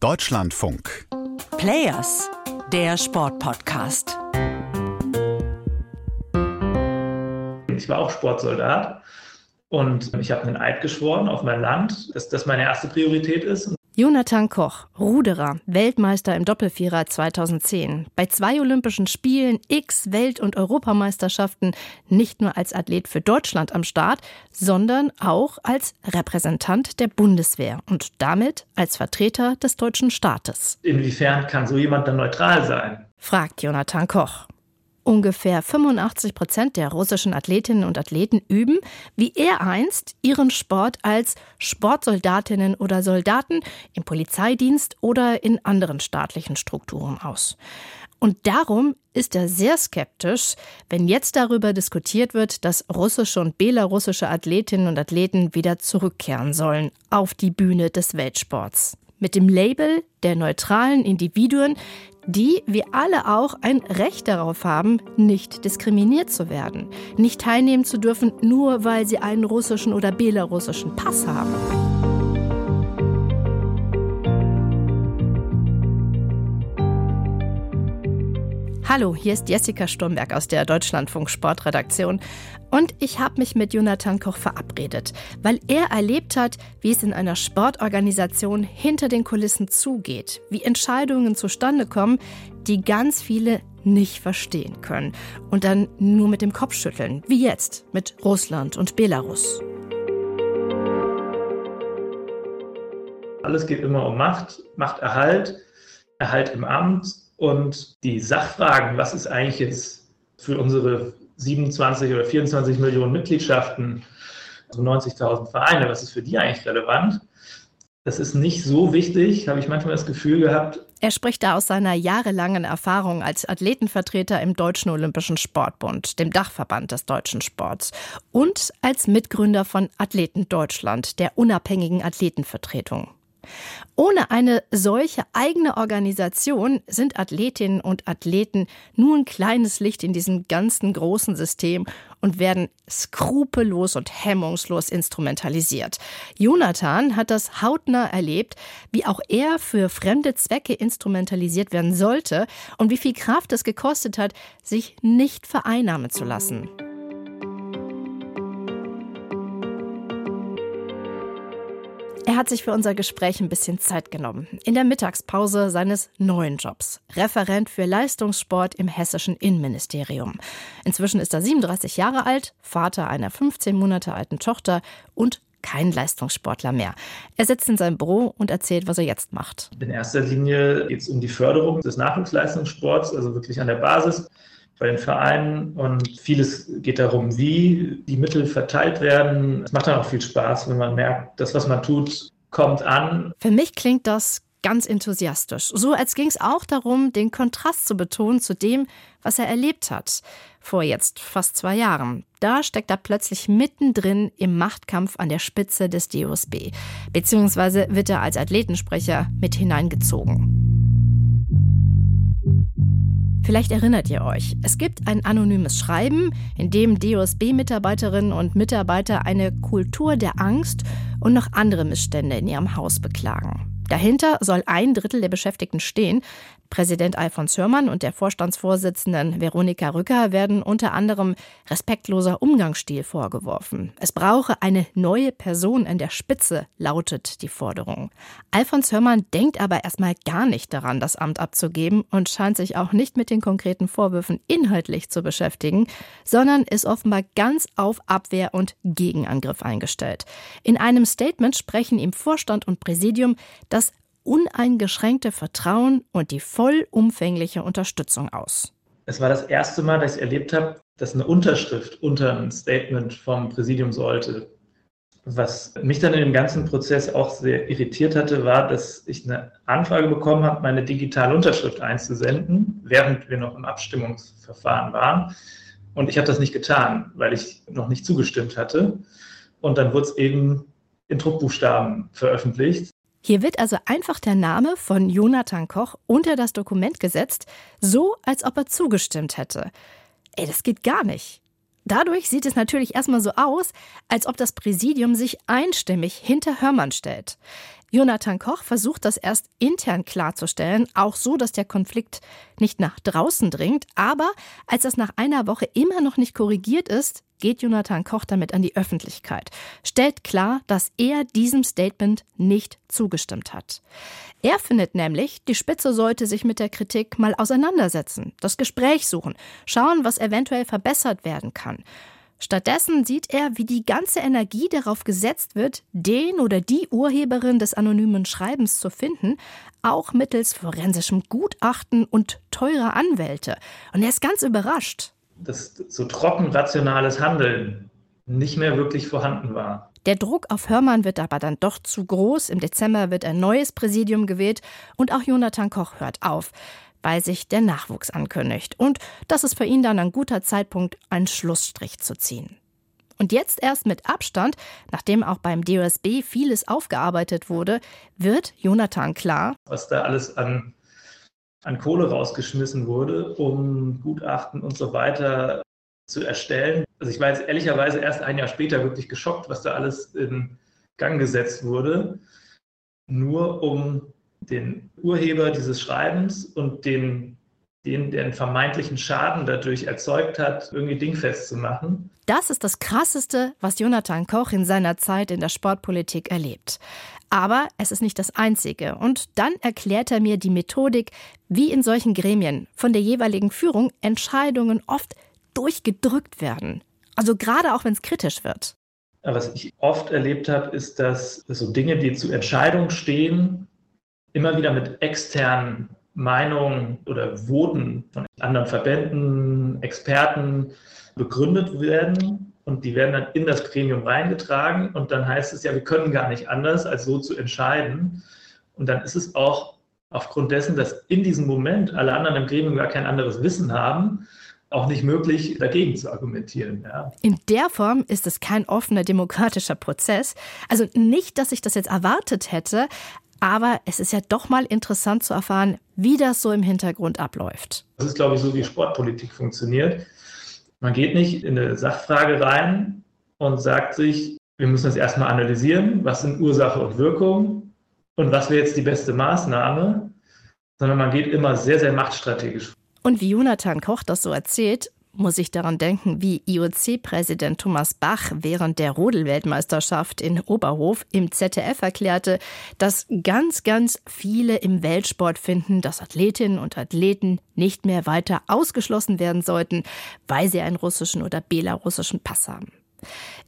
Deutschlandfunk. Players, der Sportpodcast. Ich war auch Sportsoldat und ich habe einen Eid geschworen auf mein Land, dass das meine erste Priorität ist. Jonathan Koch, Ruderer, Weltmeister im Doppelvierer 2010. Bei zwei Olympischen Spielen, X Welt- und Europameisterschaften nicht nur als Athlet für Deutschland am Start, sondern auch als Repräsentant der Bundeswehr und damit als Vertreter des deutschen Staates. Inwiefern kann so jemand dann neutral sein? fragt Jonathan Koch. Ungefähr 85 Prozent der russischen Athletinnen und Athleten üben, wie er einst, ihren Sport als Sportsoldatinnen oder Soldaten im Polizeidienst oder in anderen staatlichen Strukturen aus. Und darum ist er sehr skeptisch, wenn jetzt darüber diskutiert wird, dass russische und belarussische Athletinnen und Athleten wieder zurückkehren sollen auf die Bühne des Weltsports. Mit dem Label der neutralen Individuen, die wie alle auch ein Recht darauf haben, nicht diskriminiert zu werden, nicht teilnehmen zu dürfen, nur weil sie einen russischen oder belarussischen Pass haben. Hallo, hier ist Jessica Sturmberg aus der Deutschlandfunk Sportredaktion und ich habe mich mit Jonathan Koch verabredet, weil er erlebt hat, wie es in einer Sportorganisation hinter den Kulissen zugeht, wie Entscheidungen zustande kommen, die ganz viele nicht verstehen können. Und dann nur mit dem Kopf schütteln, wie jetzt mit Russland und Belarus. Alles geht immer um Macht, Machterhalt, Erhalt im Amt und die Sachfragen, was ist eigentlich jetzt für unsere 27 oder 24 Millionen Mitgliedschaften, also 90.000 Vereine, was ist für die eigentlich relevant? Das ist nicht so wichtig, habe ich manchmal das Gefühl gehabt. Er spricht da aus seiner jahrelangen Erfahrung als Athletenvertreter im Deutschen Olympischen Sportbund, dem Dachverband des deutschen Sports, und als Mitgründer von Athleten Deutschland, der unabhängigen Athletenvertretung. Ohne eine solche eigene Organisation sind Athletinnen und Athleten nur ein kleines Licht in diesem ganzen großen System und werden skrupellos und hemmungslos instrumentalisiert. Jonathan hat das hautnah erlebt, wie auch er für fremde Zwecke instrumentalisiert werden sollte und wie viel Kraft es gekostet hat, sich nicht vereinnahmen zu lassen. Er hat sich für unser Gespräch ein bisschen Zeit genommen. In der Mittagspause seines neuen Jobs. Referent für Leistungssport im hessischen Innenministerium. Inzwischen ist er 37 Jahre alt, Vater einer 15 Monate alten Tochter und kein Leistungssportler mehr. Er sitzt in seinem Büro und erzählt, was er jetzt macht. In erster Linie geht es um die Förderung des Nachwuchsleistungssports, also wirklich an der Basis bei den Vereinen und vieles geht darum, wie die Mittel verteilt werden. Es macht dann auch viel Spaß, wenn man merkt, das, was man tut, kommt an. Für mich klingt das ganz enthusiastisch. So als ging es auch darum, den Kontrast zu betonen zu dem, was er erlebt hat. Vor jetzt fast zwei Jahren. Da steckt er plötzlich mittendrin im Machtkampf an der Spitze des DOSB. Beziehungsweise wird er als Athletensprecher mit hineingezogen. Vielleicht erinnert ihr euch, es gibt ein anonymes Schreiben, in dem DOSB-Mitarbeiterinnen und Mitarbeiter eine Kultur der Angst und noch andere Missstände in ihrem Haus beklagen. Dahinter soll ein Drittel der Beschäftigten stehen. Präsident Alfons Hörmann und der Vorstandsvorsitzenden Veronika Rücker werden unter anderem respektloser Umgangsstil vorgeworfen. Es brauche eine neue Person an der Spitze, lautet die Forderung. Alfons Hörmann denkt aber erstmal gar nicht daran, das Amt abzugeben und scheint sich auch nicht mit den konkreten Vorwürfen inhaltlich zu beschäftigen, sondern ist offenbar ganz auf Abwehr und Gegenangriff eingestellt. In einem Statement sprechen ihm Vorstand und Präsidium das uneingeschränkte Vertrauen und die vollumfängliche Unterstützung aus. Es war das erste Mal, dass ich erlebt habe, dass eine Unterschrift unter ein Statement vom Präsidium sollte. Was mich dann in dem ganzen Prozess auch sehr irritiert hatte, war, dass ich eine Anfrage bekommen habe, meine digitale Unterschrift einzusenden, während wir noch im Abstimmungsverfahren waren. Und ich habe das nicht getan, weil ich noch nicht zugestimmt hatte. Und dann wurde es eben in Druckbuchstaben veröffentlicht. Hier wird also einfach der Name von Jonathan Koch unter das Dokument gesetzt, so als ob er zugestimmt hätte. Ey, das geht gar nicht. Dadurch sieht es natürlich erstmal so aus, als ob das Präsidium sich einstimmig hinter Hörmann stellt. Jonathan Koch versucht das erst intern klarzustellen, auch so, dass der Konflikt nicht nach draußen dringt. Aber als das nach einer Woche immer noch nicht korrigiert ist, geht Jonathan Koch damit an die Öffentlichkeit, stellt klar, dass er diesem Statement nicht zugestimmt hat. Er findet nämlich, die Spitze sollte sich mit der Kritik mal auseinandersetzen, das Gespräch suchen, schauen, was eventuell verbessert werden kann. Stattdessen sieht er, wie die ganze Energie darauf gesetzt wird, den oder die Urheberin des anonymen Schreibens zu finden, auch mittels forensischem Gutachten und teurer Anwälte. Und er ist ganz überrascht. Dass so trocken rationales Handeln nicht mehr wirklich vorhanden war. Der Druck auf Hörmann wird aber dann doch zu groß. Im Dezember wird ein neues Präsidium gewählt und auch Jonathan Koch hört auf weil sich der Nachwuchs ankündigt. Und das ist für ihn dann ein guter Zeitpunkt, einen Schlussstrich zu ziehen. Und jetzt erst mit Abstand, nachdem auch beim DOSB vieles aufgearbeitet wurde, wird Jonathan klar, was da alles an, an Kohle rausgeschmissen wurde, um Gutachten und so weiter zu erstellen. Also ich war jetzt ehrlicherweise erst ein Jahr später wirklich geschockt, was da alles in Gang gesetzt wurde, nur um den Urheber dieses Schreibens und den, den, der einen vermeintlichen Schaden dadurch erzeugt hat, irgendwie dingfest zu machen. Das ist das Krasseste, was Jonathan Koch in seiner Zeit in der Sportpolitik erlebt. Aber es ist nicht das Einzige. Und dann erklärt er mir die Methodik, wie in solchen Gremien von der jeweiligen Führung Entscheidungen oft durchgedrückt werden. Also gerade auch wenn es kritisch wird. Was ich oft erlebt habe, ist, dass so Dinge, die zu Entscheidungen stehen, immer wieder mit externen Meinungen oder Voten von anderen Verbänden, Experten begründet werden. Und die werden dann in das Gremium reingetragen. Und dann heißt es ja, wir können gar nicht anders, als so zu entscheiden. Und dann ist es auch aufgrund dessen, dass in diesem Moment alle anderen im Gremium gar kein anderes Wissen haben, auch nicht möglich, dagegen zu argumentieren. Ja. In der Form ist es kein offener demokratischer Prozess. Also nicht, dass ich das jetzt erwartet hätte, aber es ist ja doch mal interessant zu erfahren, wie das so im Hintergrund abläuft. Das ist, glaube ich, so, wie Sportpolitik funktioniert. Man geht nicht in eine Sachfrage rein und sagt sich, wir müssen das erstmal analysieren, was sind Ursache und Wirkung und was wäre jetzt die beste Maßnahme, sondern man geht immer sehr, sehr machtstrategisch. Und wie Jonathan Koch das so erzählt, muss ich daran denken, wie IOC-Präsident Thomas Bach während der Rodelweltmeisterschaft in Oberhof im ZDF erklärte, dass ganz, ganz viele im Weltsport finden, dass Athletinnen und Athleten nicht mehr weiter ausgeschlossen werden sollten, weil sie einen russischen oder belarussischen Pass haben.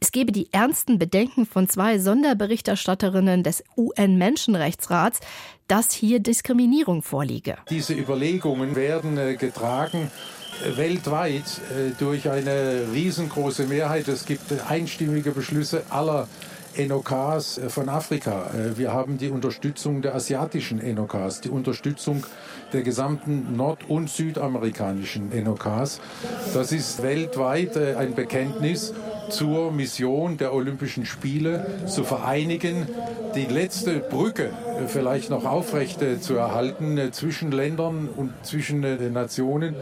Es gebe die ernsten Bedenken von zwei Sonderberichterstatterinnen des UN-Menschenrechtsrats, dass hier Diskriminierung vorliege. Diese Überlegungen werden äh, getragen weltweit äh, durch eine riesengroße Mehrheit. Es gibt einstimmige Beschlüsse aller NOKs äh, von Afrika. Äh, wir haben die Unterstützung der asiatischen NOKs, die Unterstützung der gesamten nord- und südamerikanischen NOKs. Das ist weltweit ein Bekenntnis zur Mission der Olympischen Spiele zu vereinigen, die letzte Brücke vielleicht noch aufrecht zu erhalten zwischen Ländern und zwischen den Nationen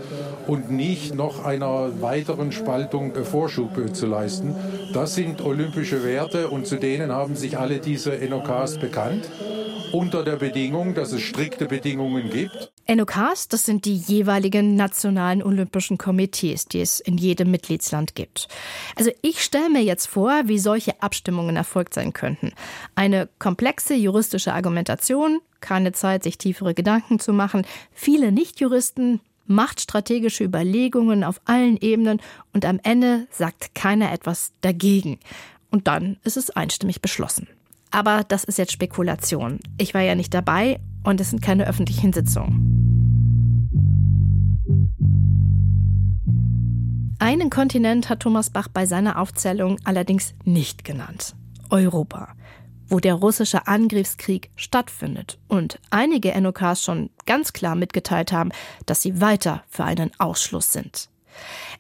und nicht noch einer weiteren Spaltung Vorschub zu leisten. Das sind olympische Werte und zu denen haben sich alle diese NOKs bekannt unter der Bedingung, dass es strikte Bedingungen gibt. NOKs, das sind die jeweiligen nationalen olympischen Komitees, die es in jedem Mitgliedsland gibt. Also ich stelle mir jetzt vor, wie solche Abstimmungen erfolgt sein könnten. Eine komplexe juristische Argumentation, keine Zeit, sich tiefere Gedanken zu machen, viele Nichtjuristen, machtstrategische Überlegungen auf allen Ebenen und am Ende sagt keiner etwas dagegen. Und dann ist es einstimmig beschlossen. Aber das ist jetzt Spekulation. Ich war ja nicht dabei und es sind keine öffentlichen Sitzungen. Einen Kontinent hat Thomas Bach bei seiner Aufzählung allerdings nicht genannt. Europa, wo der russische Angriffskrieg stattfindet und einige NOKs schon ganz klar mitgeteilt haben, dass sie weiter für einen Ausschluss sind.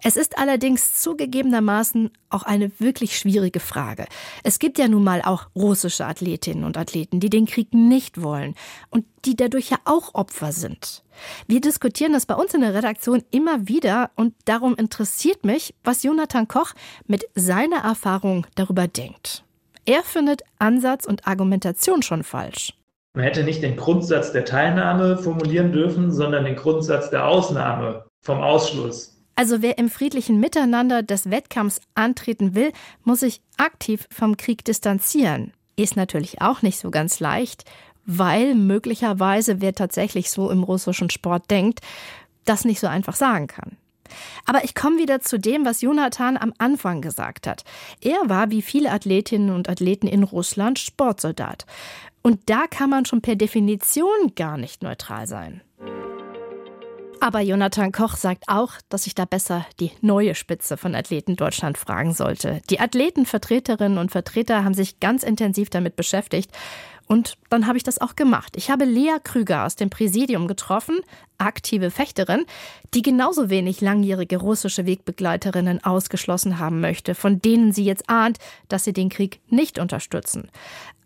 Es ist allerdings zugegebenermaßen auch eine wirklich schwierige Frage. Es gibt ja nun mal auch russische Athletinnen und Athleten, die den Krieg nicht wollen und die dadurch ja auch Opfer sind. Wir diskutieren das bei uns in der Redaktion immer wieder und darum interessiert mich, was Jonathan Koch mit seiner Erfahrung darüber denkt. Er findet Ansatz und Argumentation schon falsch. Man hätte nicht den Grundsatz der Teilnahme formulieren dürfen, sondern den Grundsatz der Ausnahme vom Ausschluss. Also wer im friedlichen Miteinander des Wettkampfs antreten will, muss sich aktiv vom Krieg distanzieren. Ist natürlich auch nicht so ganz leicht, weil möglicherweise wer tatsächlich so im russischen Sport denkt, das nicht so einfach sagen kann. Aber ich komme wieder zu dem, was Jonathan am Anfang gesagt hat. Er war wie viele Athletinnen und Athleten in Russland Sportsoldat. Und da kann man schon per Definition gar nicht neutral sein. Aber Jonathan Koch sagt auch, dass ich da besser die neue Spitze von Athleten Deutschland fragen sollte. Die Athletenvertreterinnen und Vertreter haben sich ganz intensiv damit beschäftigt. Und dann habe ich das auch gemacht. Ich habe Lea Krüger aus dem Präsidium getroffen, aktive Fechterin, die genauso wenig langjährige russische Wegbegleiterinnen ausgeschlossen haben möchte, von denen sie jetzt ahnt, dass sie den Krieg nicht unterstützen.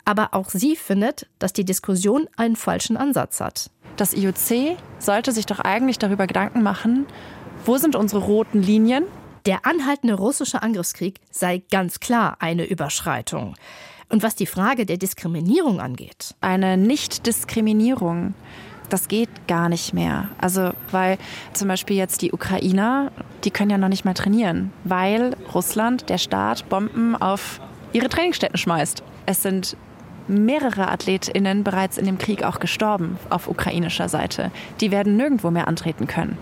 Aber auch sie findet, dass die Diskussion einen falschen Ansatz hat. Das IOC sollte sich doch eigentlich darüber Gedanken machen, wo sind unsere roten Linien? Der anhaltende russische Angriffskrieg sei ganz klar eine Überschreitung. Und was die Frage der Diskriminierung angeht. Eine Nichtdiskriminierung, das geht gar nicht mehr. Also, weil zum Beispiel jetzt die Ukrainer, die können ja noch nicht mal trainieren, weil Russland, der Staat, Bomben auf ihre Trainingsstätten schmeißt. Es sind mehrere AthletInnen bereits in dem Krieg auch gestorben auf ukrainischer Seite. Die werden nirgendwo mehr antreten können.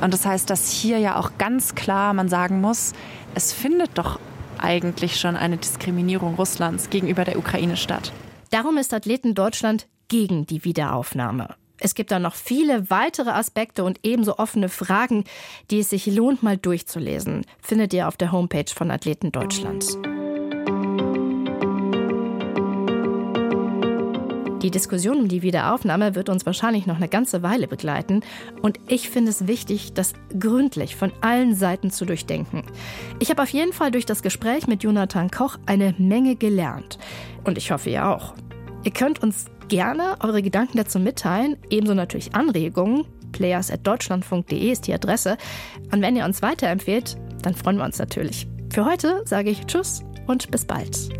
Und das heißt, dass hier ja auch ganz klar man sagen muss, es findet doch eigentlich schon eine Diskriminierung Russlands gegenüber der Ukraine statt. Darum ist Athleten Deutschland gegen die Wiederaufnahme. Es gibt da noch viele weitere Aspekte und ebenso offene Fragen, die es sich lohnt, mal durchzulesen. Findet ihr auf der Homepage von Athleten Deutschland. Die Diskussion um die Wiederaufnahme wird uns wahrscheinlich noch eine ganze Weile begleiten. Und ich finde es wichtig, das gründlich von allen Seiten zu durchdenken. Ich habe auf jeden Fall durch das Gespräch mit Jonathan Koch eine Menge gelernt. Und ich hoffe, ihr auch. Ihr könnt uns gerne eure Gedanken dazu mitteilen, ebenso natürlich Anregungen. players.deutschlandfunk.de ist die Adresse. Und wenn ihr uns weiterempfehlt, dann freuen wir uns natürlich. Für heute sage ich Tschüss und bis bald.